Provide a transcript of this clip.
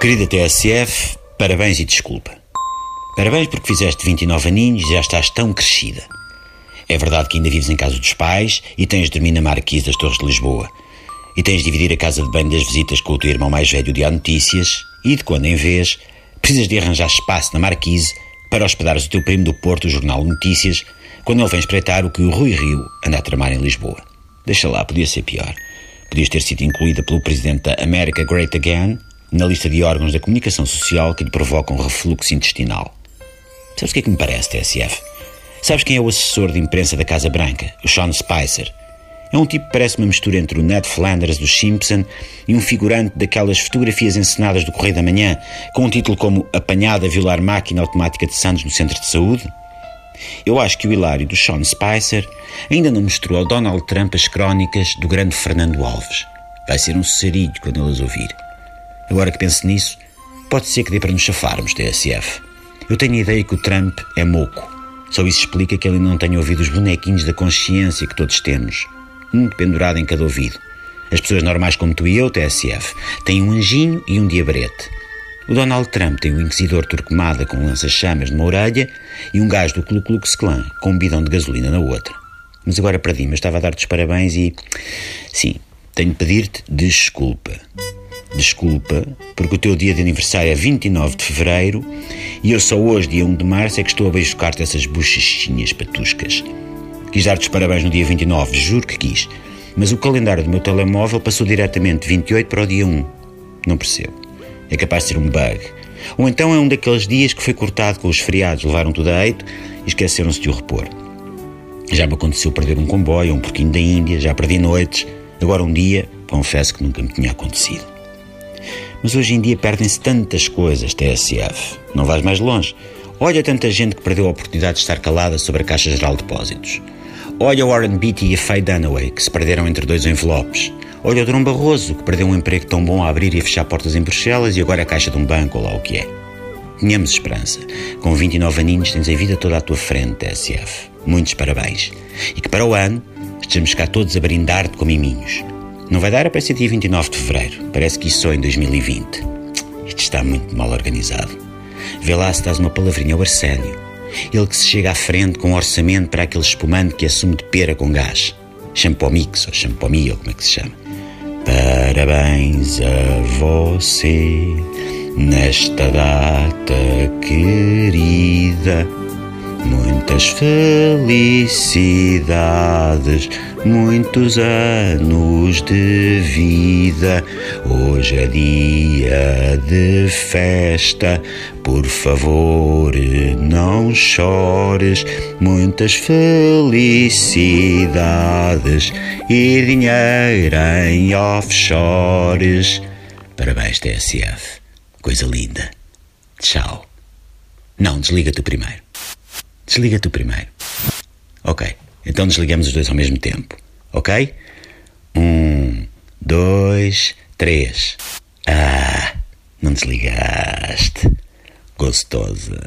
Querida TSF, parabéns e desculpa. Parabéns porque fizeste 29 aninhos e já estás tão crescida. É verdade que ainda vives em casa dos pais e tens de dormir na Marquise das Torres de Lisboa. E tens de dividir a casa de banho das visitas com o teu irmão mais velho de há notícias e, de quando em vez, precisas de arranjar espaço na Marquise para hospedares o teu primo do Porto, o Jornal Notícias, quando ele vem espreitar o que o Rui Rio anda a tramar em Lisboa. Deixa lá, podia ser pior. Podias ter sido incluída pelo presidente da America Great Again na lista de órgãos da comunicação social que lhe provocam refluxo intestinal. Sabes o que é que me parece, TSF? Sabes quem é o assessor de imprensa da Casa Branca? O Sean Spicer. É um tipo que parece uma mistura entre o Ned Flanders dos Simpson e um figurante daquelas fotografias encenadas do Correio da Manhã, com um título como Apanhada a violar máquina automática de Santos no centro de saúde. Eu acho que o hilário do Sean Spicer ainda não mostrou ao Donald Trump as crónicas do grande Fernando Alves. Vai ser um cesarilho quando ele as ouvir. Agora que penso nisso, pode ser que dê para nos chafarmos, TSF. Eu tenho a ideia que o Trump é moco. Só isso explica que ele não tenha ouvido os bonequinhos da consciência que todos temos um pendurado em cada ouvido. As pessoas normais como tu e eu, TSF, têm um anjinho e um diabrete. O Donald Trump tem um inquisidor turcomada com lança-chamas numa orelha e um gajo do Ku Klux Klan com um bidão de gasolina na outra. Mas agora perdi, mas estava a dar-te os parabéns e... Sim, tenho de pedir-te desculpa. Desculpa, porque o teu dia de aniversário é 29 de fevereiro e eu só hoje, dia 1 de março, é que estou a beijocar-te essas bochechinhas patuscas. Quis dar-te os parabéns no dia 29, juro que quis. Mas o calendário do meu telemóvel passou diretamente de 28 para o dia 1. Não percebo. É capaz de ser um bug. Ou então é um daqueles dias que foi cortado com os feriados, levaram tudo a eito e esqueceram-se de o repor. Já me aconteceu perder um comboio, um porquinho da Índia, já perdi noites. Agora um dia, confesso que nunca me tinha acontecido. Mas hoje em dia perdem-se tantas coisas, TSF. Não vais mais longe. Olha tanta gente que perdeu a oportunidade de estar calada sobre a Caixa Geral de Depósitos. Olha o Warren Beatty e a Faye Dunaway, que se perderam entre dois envelopes. Olha o Drão Barroso, que perdeu um emprego tão bom a abrir e a fechar portas em Bruxelas e agora a caixa de um banco, ou lá o que é. Tenhamos esperança. Com 29 aninhos tens a vida toda à tua frente, TSF. Muitos parabéns. E que para o ano estejamos cá todos a brindar-te com miminhos. Não vai dar a peça dia 29 de fevereiro. Parece que isso só em 2020. Isto está muito mal organizado. Vê lá se dás uma palavrinha ao Arsénio. Ele que se chega à frente com um orçamento para aquele espumante que assume de pera com gás. Champomix ou champomi, ou como é que se chama. Parabéns a você nesta data querida. Muitas felicidades, muitos anos de vida. Hoje é dia de festa, por favor não chores. Muitas felicidades e dinheiro em offshores. Parabéns, TSF. Coisa linda. Tchau. Não, desliga tu primeiro. Desliga tu primeiro. Ok, então desligamos os dois ao mesmo tempo. Ok? Um, dois, três. Ah, não desligaste. Gostosa.